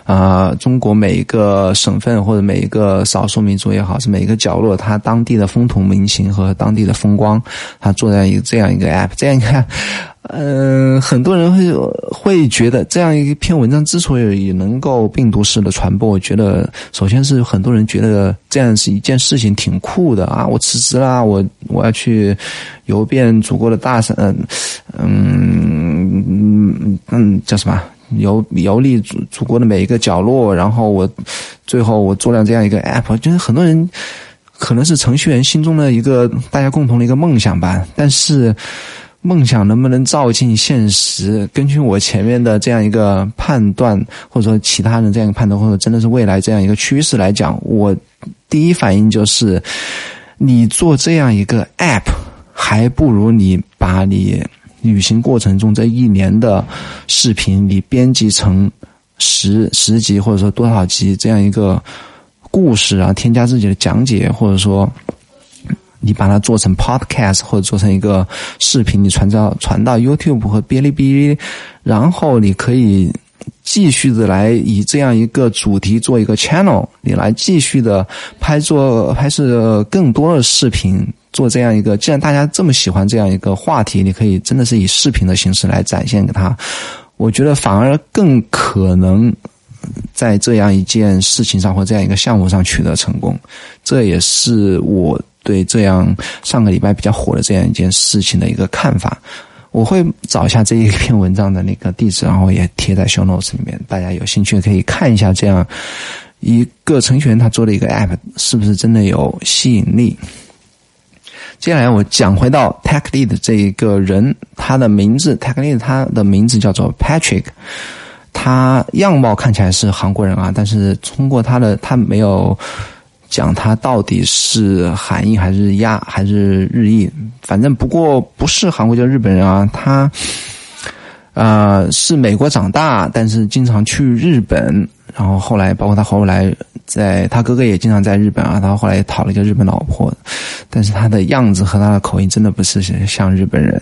啊，中国每一个省份或者每一个少数民族也好，是每一个角落，它当地的风土民情和当地的风光，它做在一个这样一个 app，这样一看，嗯，很多人会会觉得这样一篇文章之所以能够病毒式的传播，我觉得首先是很多人觉得这样是一件事情挺酷的啊，我辞职啦，我我要去游遍祖国的大山，嗯嗯嗯嗯，叫什么？游游历祖祖国的每一个角落，然后我最后我做了这样一个 app，就是很多人可能是程序员心中的一个大家共同的一个梦想吧。但是梦想能不能照进现实？根据我前面的这样一个判断，或者说其他人这样一个判断，或者真的是未来这样一个趋势来讲，我第一反应就是，你做这样一个 app，还不如你把你。旅行过程中这一年的视频，你编辑成十十集或者说多少集这样一个故事啊，添加自己的讲解，或者说你把它做成 podcast 或者做成一个视频，你传到传到 YouTube 和哔哩哔哩，然后你可以继续的来以这样一个主题做一个 channel，你来继续的拍做拍摄更多的视频。做这样一个，既然大家这么喜欢这样一个话题，你可以真的是以视频的形式来展现给他。我觉得反而更可能在这样一件事情上或这样一个项目上取得成功。这也是我对这样上个礼拜比较火的这样一件事情的一个看法。我会找一下这一篇文章的那个地址，然后也贴在 show notes 里面，大家有兴趣可以看一下这样一个程序员他做的一个 app 是不是真的有吸引力。接下来我讲回到 Tech Lead 这一个人，他的名字 Tech Lead，他的名字叫做 Patrick，他样貌看起来是韩国人啊，但是通过他的他没有讲他到底是韩裔还是亚还是日裔，反正不过不是韩国就日本人啊，他呃是美国长大，但是经常去日本，然后后来包括他后来。在他哥哥也经常在日本啊，他后来也讨了一个日本老婆，但是他的样子和他的口音真的不是像日本人。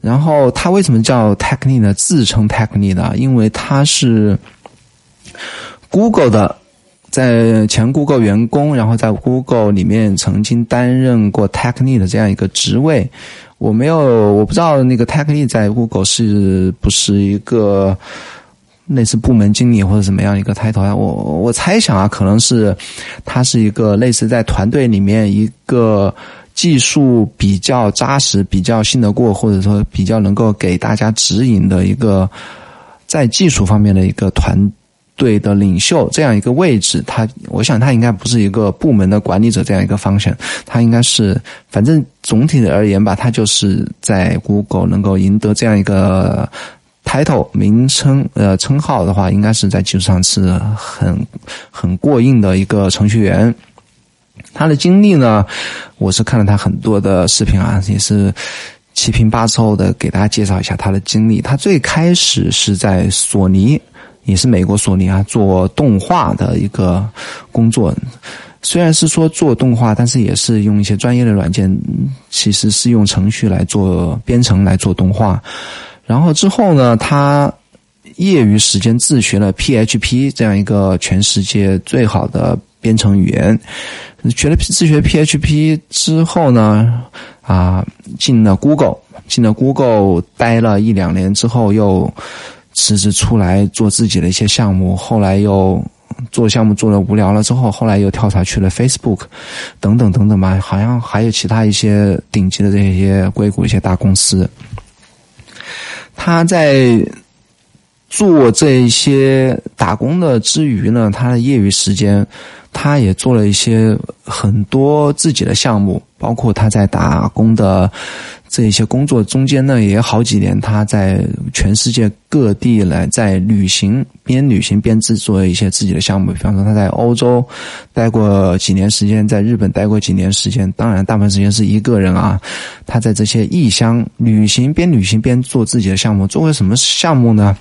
然后他为什么叫 Techni 呢？自称 Techni 的，因为他是 Google 的，在前 Google 员工，然后在 Google 里面曾经担任过 Techni 的这样一个职位。我没有，我不知道那个 Techni 在 Google 是不是一个。类似部门经理或者怎么样一个 title 啊，我我猜想啊，可能是他是一个类似在团队里面一个技术比较扎实、比较信得过，或者说比较能够给大家指引的一个在技术方面的一个团队的领袖这样一个位置，他我想他应该不是一个部门的管理者这样一个方向，他应该是反正总体的而言吧，他就是在 Google 能够赢得这样一个 title 名称呃称号的话，应该是在技术上是很很过硬的一个程序员。他的经历呢，我是看了他很多的视频啊，也是七拼八凑的给大家介绍一下他的经历。他最开始是在索尼，也是美国索尼啊，做动画的一个工作。虽然是说做动画，但是也是用一些专业的软件，其实是用程序来做编程来做动画。然后之后呢，他业余时间自学了 PHP 这样一个全世界最好的编程语言。学了自学 PHP 之后呢，啊，进了 Google，进了 Google 待了一两年之后，又辞职出来做自己的一些项目。后来又做项目做的无聊了之后，后来又跳槽去了 Facebook，等等等等吧，好像还有其他一些顶级的这些硅谷一些大公司。他在做这些打工的之余呢，他的业余时间。他也做了一些很多自己的项目，包括他在打工的这一些工作中间呢，也有好几年他在全世界各地来在旅行，边旅行边制作一些自己的项目。比方说他在欧洲待过几年时间，在日本待过几年时间，当然大部分时间是一个人啊。他在这些异乡旅行，边旅行边做自己的项目。做过什么项目呢？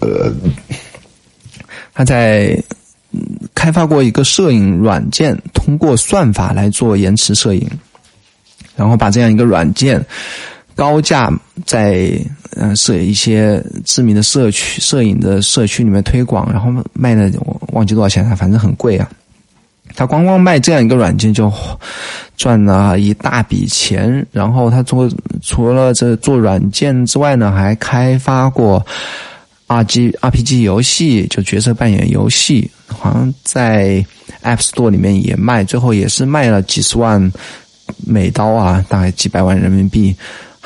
呃，他在。开发过一个摄影软件，通过算法来做延迟摄影，然后把这样一个软件高价在嗯摄一些知名的社区摄影的社区里面推广，然后卖的我忘记多少钱了，反正很贵啊。他光光卖这样一个软件就赚了一大笔钱，然后他做除了这做软件之外呢，还开发过。R G R P G 游戏就角色扮演游戏，好像在 App Store 里面也卖，最后也是卖了几十万美刀啊，大概几百万人民币。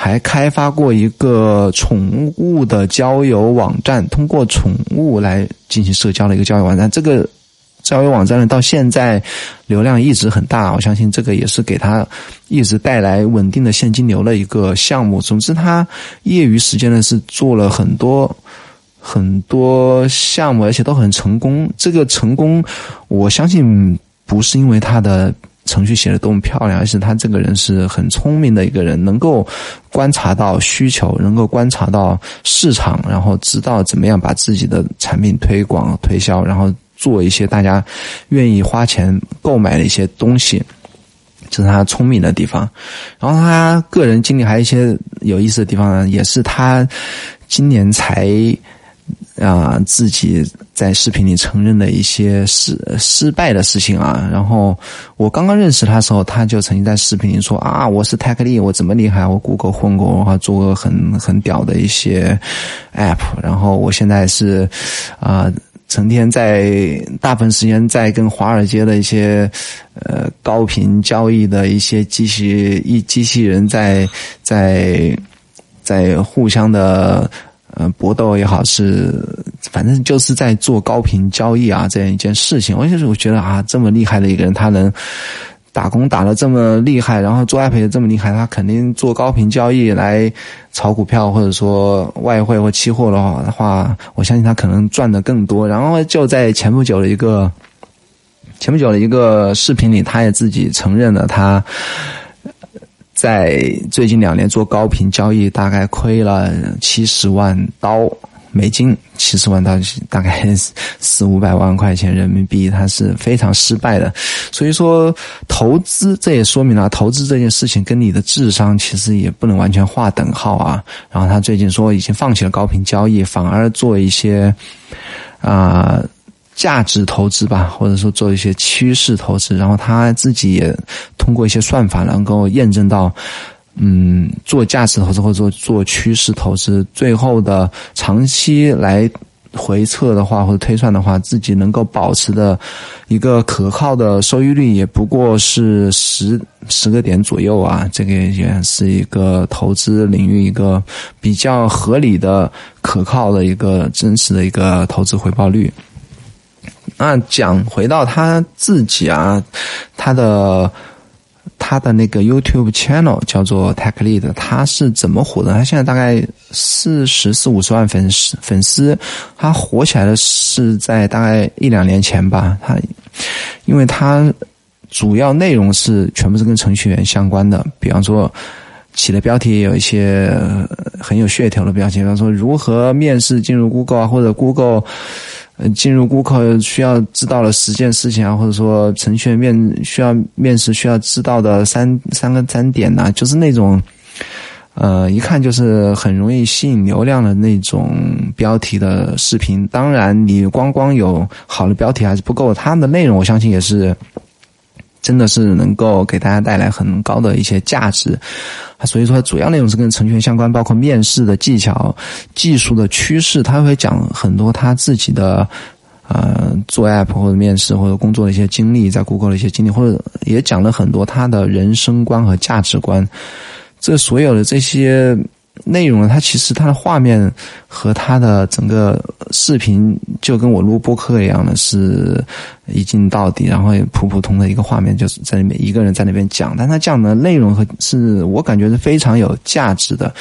还开发过一个宠物的交友网站，通过宠物来进行社交的一个交友网站。这个交友网站呢，到现在流量一直很大，我相信这个也是给他一直带来稳定的现金流的一个项目。总之，他业余时间呢是做了很多。很多项目，而且都很成功。这个成功，我相信不是因为他的程序写的多么漂亮，而是他这个人是很聪明的一个人，能够观察到需求，能够观察到市场，然后知道怎么样把自己的产品推广推销，然后做一些大家愿意花钱购买的一些东西，这是他聪明的地方。然后他个人经历还有一些有意思的地方呢，也是他今年才。啊，自己在视频里承认的一些失失败的事情啊。然后我刚刚认识他的时候，他就曾经在视频里说啊，我是泰克利，我怎么厉害？我 Google 混过，然后做过很很屌的一些 App。然后我现在是啊，成天在大部分时间在跟华尔街的一些呃高频交易的一些机器一机器人在在在互相的。嗯，搏斗也好，是反正就是在做高频交易啊，这样一件事情。我就是我觉得啊，这么厉害的一个人，他能打工打的这么厉害，然后做 app 也这么厉害，他肯定做高频交易来炒股票，或者说外汇或期货的话的话，我相信他可能赚的更多。然后就在前不久的一个前不久的一个视频里，他也自己承认了他。在最近两年做高频交易，大概亏了七十万刀美金，七十万刀大概四五百万块钱人民币，他是非常失败的。所以说，投资这也说明了投资这件事情跟你的智商其实也不能完全划等号啊。然后他最近说已经放弃了高频交易，反而做一些啊。价值投资吧，或者说做一些趋势投资，然后他自己也通过一些算法能够验证到，嗯，做价值投资或者做做趋势投资，最后的长期来回测的话或者推算的话，自己能够保持的一个可靠的收益率也不过是十十个点左右啊，这个也是一个投资领域一个比较合理的、可靠的一个真实的一个投资回报率。那讲回到他自己啊，他的。他的那个 YouTube channel 叫做 Tech Lead，他是怎么火的？他现在大概四十四五十万粉丝粉丝，他火起来的是在大概一两年前吧。他因为他主要内容是全部是跟程序员相关的，比方说起的标题也有一些很有噱头的标题，比方说如何面试进入 Google 啊，或者 Google。呃，进入顾客需要知道的十件事情啊，或者说程序员面需要面试需要知道的三三个三点呐，就是那种，呃，一看就是很容易吸引流量的那种标题的视频。当然，你光光有好的标题还是不够，他们的内容我相信也是。真的是能够给大家带来很高的一些价值，所以说主要内容是跟程序员相关，包括面试的技巧、技术的趋势，他会讲很多他自己的呃做 app 或者面试或者工作的一些经历，在 Google 的一些经历，或者也讲了很多他的人生观和价值观，这所有的这些。内容呢？它其实它的画面和它的整个视频就跟我录播客一样的，是一镜到底，然后普普通的一个画面，就是在那边一个人在那边讲。但他讲的内容和是我感觉是非常有价值的。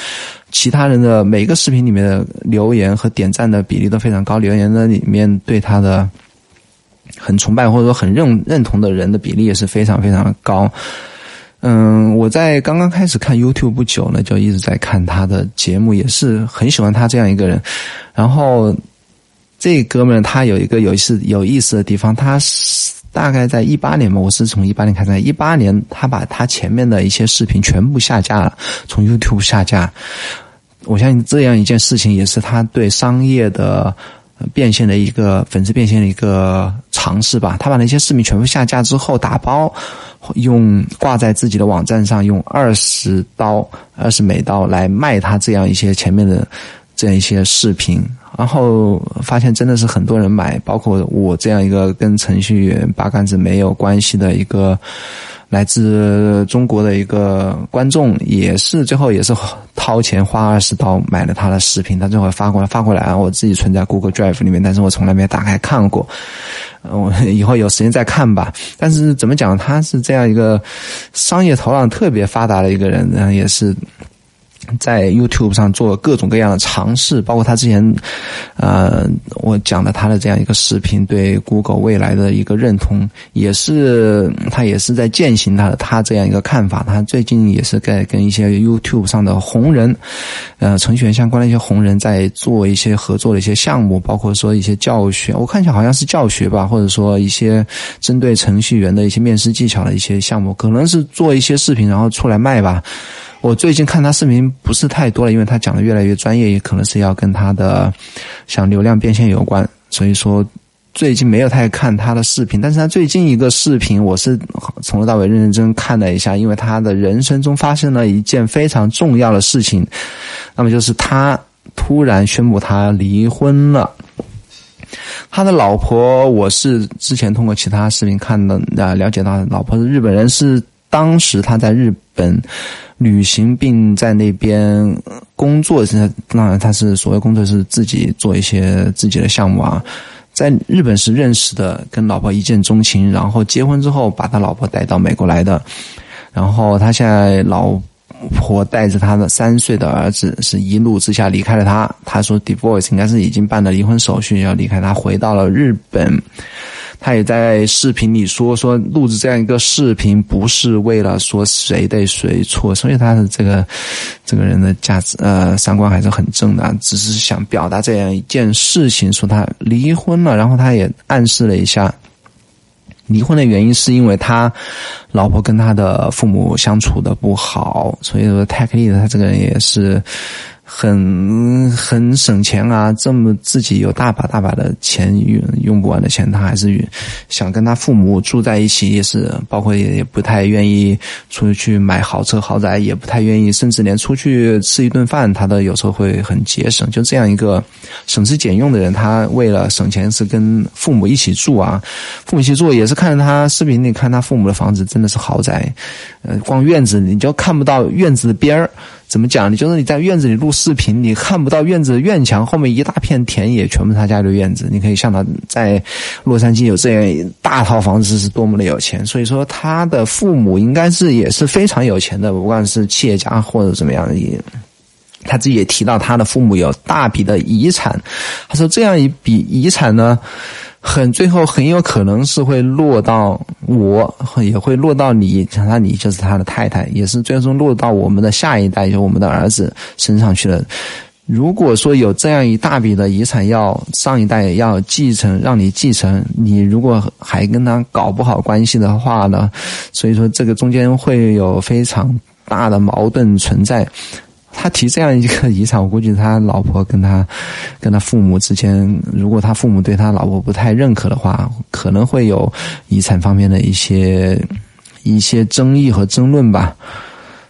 其他人的每一个视频里面的留言和点赞的比例都非常高，留言的里面对他的很崇拜或者说很认认同的人的比例也是非常非常高。嗯，我在刚刚开始看 YouTube 不久呢，就一直在看他的节目，也是很喜欢他这样一个人。然后这哥们他有一个有意思有意思的地方，他是大概在一八年嘛，我是从一八年开始，一八年他把他前面的一些视频全部下架了，从 YouTube 下架。我相信这样一件事情也是他对商业的。变现的一个粉丝变现的一个尝试吧，他把那些视频全部下架之后打包，用挂在自己的网站上，用二十刀、二十美刀来卖他这样一些前面的这样一些视频，然后发现真的是很多人买，包括我这样一个跟程序员八竿子没有关系的一个。来自中国的一个观众，也是最后也是掏钱花二十刀买了他的视频，他最后发过来发过来啊，我自己存在 Google Drive 里面，但是我从来没打开看过，我以后有时间再看吧。但是怎么讲，他是这样一个商业头脑特别发达的一个人，然后也是。在 YouTube 上做各种各样的尝试，包括他之前，呃，我讲的他的这样一个视频，对 Google 未来的一个认同，也是他也是在践行他的他这样一个看法。他最近也是在跟一些 YouTube 上的红人，呃，程序员相关的一些红人在做一些合作的一些项目，包括说一些教学，我看一下好像是教学吧，或者说一些针对程序员的一些面试技巧的一些项目，可能是做一些视频然后出来卖吧。我最近看他视频不是太多了，因为他讲的越来越专业，也可能是要跟他的像流量变现有关，所以说最近没有太看他的视频。但是他最近一个视频，我是从头到尾认认真看了一下，因为他的人生中发生了一件非常重要的事情，那么就是他突然宣布他离婚了。他的老婆，我是之前通过其他视频看的啊，了解到老婆是日本人，是当时他在日本。旅行并在那边工作，现在当然他是所谓工作是自己做一些自己的项目啊。在日本是认识的，跟老婆一见钟情，然后结婚之后把他老婆带到美国来的。然后他现在老婆带着他的三岁的儿子，是一怒之下离开了他。他说，divorce 应该是已经办了离婚手续，要离开他，回到了日本。他也在视频里说说录制这样一个视频不是为了说谁对谁错，所以他的这个这个人的价值呃三观还是很正的，只是想表达这样一件事情，说他离婚了，然后他也暗示了一下，离婚的原因是因为他老婆跟他的父母相处的不好，所以说泰克利他这个人也是。很很省钱啊，这么自己有大把大把的钱用用不完的钱，他还是想跟他父母住在一起，也是包括也不太愿意出去买豪车豪宅，也不太愿意，甚至连出去吃一顿饭，他都有时候会很节省。就这样一个省吃俭用的人，他为了省钱是跟父母一起住啊，父母一起住也是看着他视频里看他父母的房子真的是豪宅，呃，光院子你就看不到院子的边儿。怎么讲？你就是你在院子里录视频，你看不到院子院墙后面一大片田野，全部他家的院子。你可以像他在洛杉矶有这样大套房子是多么的有钱。所以说，他的父母应该是也是非常有钱的，不管是企业家或者怎么样也。他自己也提到，他的父母有大笔的遗产。他说，这样一笔遗产呢。很最后很有可能是会落到我，也会落到你，讲他你就是他的太太，也是最终落到我们的下一代，就我们的儿子身上去了。如果说有这样一大笔的遗产要上一代要继承，让你继承，你如果还跟他搞不好关系的话呢，所以说这个中间会有非常大的矛盾存在。他提这样一个遗产，我估计他老婆跟他，跟他父母之间，如果他父母对他老婆不太认可的话，可能会有遗产方面的一些一些争议和争论吧。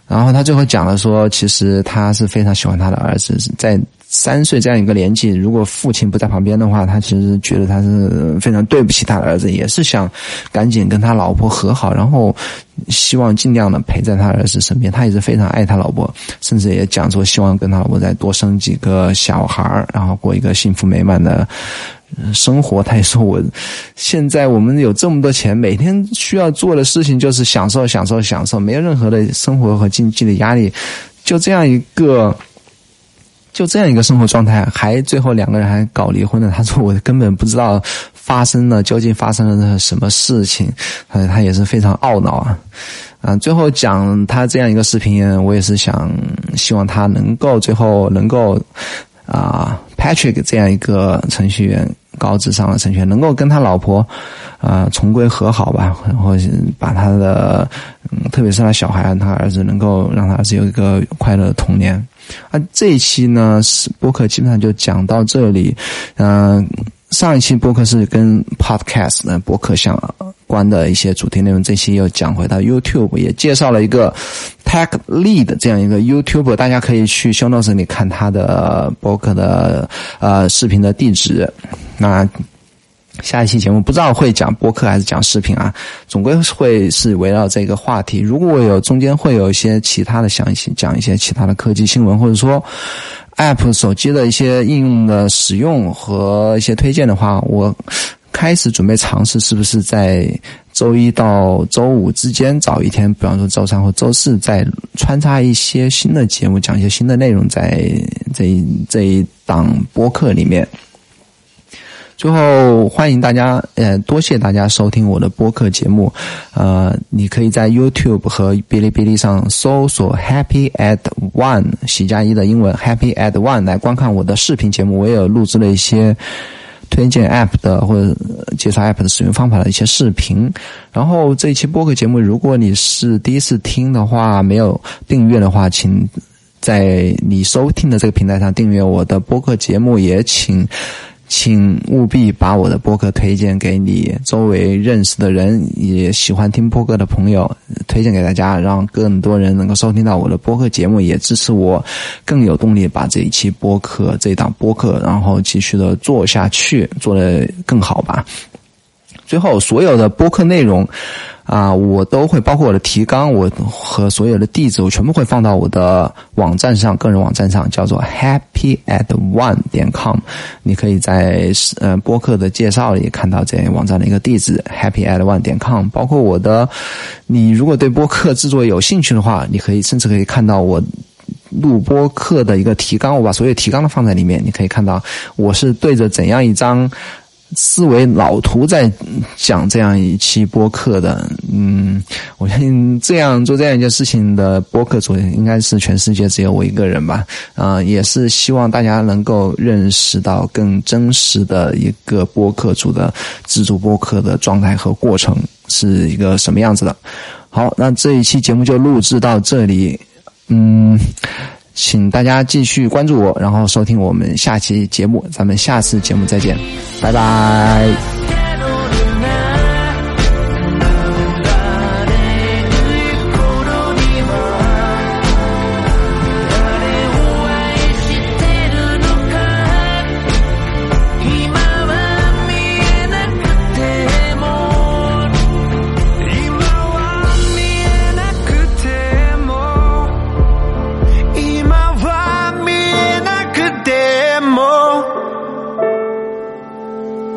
然后他最后讲了说，其实他是非常喜欢他的儿子，在。三岁这样一个年纪，如果父亲不在旁边的话，他其实觉得他是非常对不起他的儿子，也是想赶紧跟他老婆和好，然后希望尽量的陪在他儿子身边。他也是非常爱他老婆，甚至也讲说希望跟他老婆再多生几个小孩儿，然后过一个幸福美满的生活。他也说我现在我们有这么多钱，每天需要做的事情就是享受、享受、享受，没有任何的生活和经济的压力，就这样一个。就这样一个生活状态，还最后两个人还搞离婚了。他说：“我根本不知道发生了究竟发生了什么事情。”他他也是非常懊恼啊。啊，最后讲他这样一个视频，我也是想希望他能够最后能够啊，Patrick 这样一个程序员，高智商的程序员，能够跟他老婆啊重归和好吧，然后把他的，嗯特别是他小孩，他儿子能够让他儿子有一个快乐的童年。啊，这一期呢是播客，基本上就讲到这里。嗯，上一期播客是跟 podcast 的播客相关的一些主题内容，这期又讲回到 YouTube，也介绍了一个 Tech Lead 这样一个 YouTube，大家可以去 Show Notes 里看他的播客的呃视频的地址。那。下一期节目不知道会讲播客还是讲视频啊，总归会是围绕这个话题。如果有中间会有一些其他的详细讲一些其他的科技新闻，或者说 App 手机的一些应用的使用和一些推荐的话，我开始准备尝试是不是在周一到周五之间找一天，比方说周三或周四再穿插一些新的节目，讲一些新的内容在这一这一档播客里面。最后，欢迎大家，呃，多谢大家收听我的播客节目，呃，你可以在 YouTube 和哔哩哔哩上搜索 “Happy at One” 喜加一的英文 “Happy at One” 来观看我的视频节目。我也有录制了一些推荐 App 的或者介绍 App 的使用方法的一些视频。然后这一期播客节目，如果你是第一次听的话，没有订阅的话，请在你收听的这个平台上订阅我的播客节目，也请。请务必把我的播客推荐给你周围认识的人，也喜欢听播客的朋友，推荐给大家，让更多人能够收听到我的播客节目，也支持我更有动力把这一期播客这档播客，然后继续的做下去，做得更好吧。最后，所有的播客内容。啊，我都会包括我的提纲，我和所有的地址，我全部会放到我的网站上，个人网站上，叫做 happy at one 点 com。你可以在呃播客的介绍里看到这网站的一个地址 happy at one 点 com。包括我的，你如果对播客制作有兴趣的话，你可以甚至可以看到我录播课的一个提纲，我把所有提纲都放在里面，你可以看到我是对着怎样一张。思维老图在讲这样一期播客的，嗯，我相信这样做这样一件事情的播客主应该是全世界只有我一个人吧，啊，也是希望大家能够认识到更真实的一个播客主的自主播客的状态和过程是一个什么样子的。好，那这一期节目就录制到这里，嗯。请大家继续关注我，然后收听我们下期节目。咱们下次节目再见，拜拜。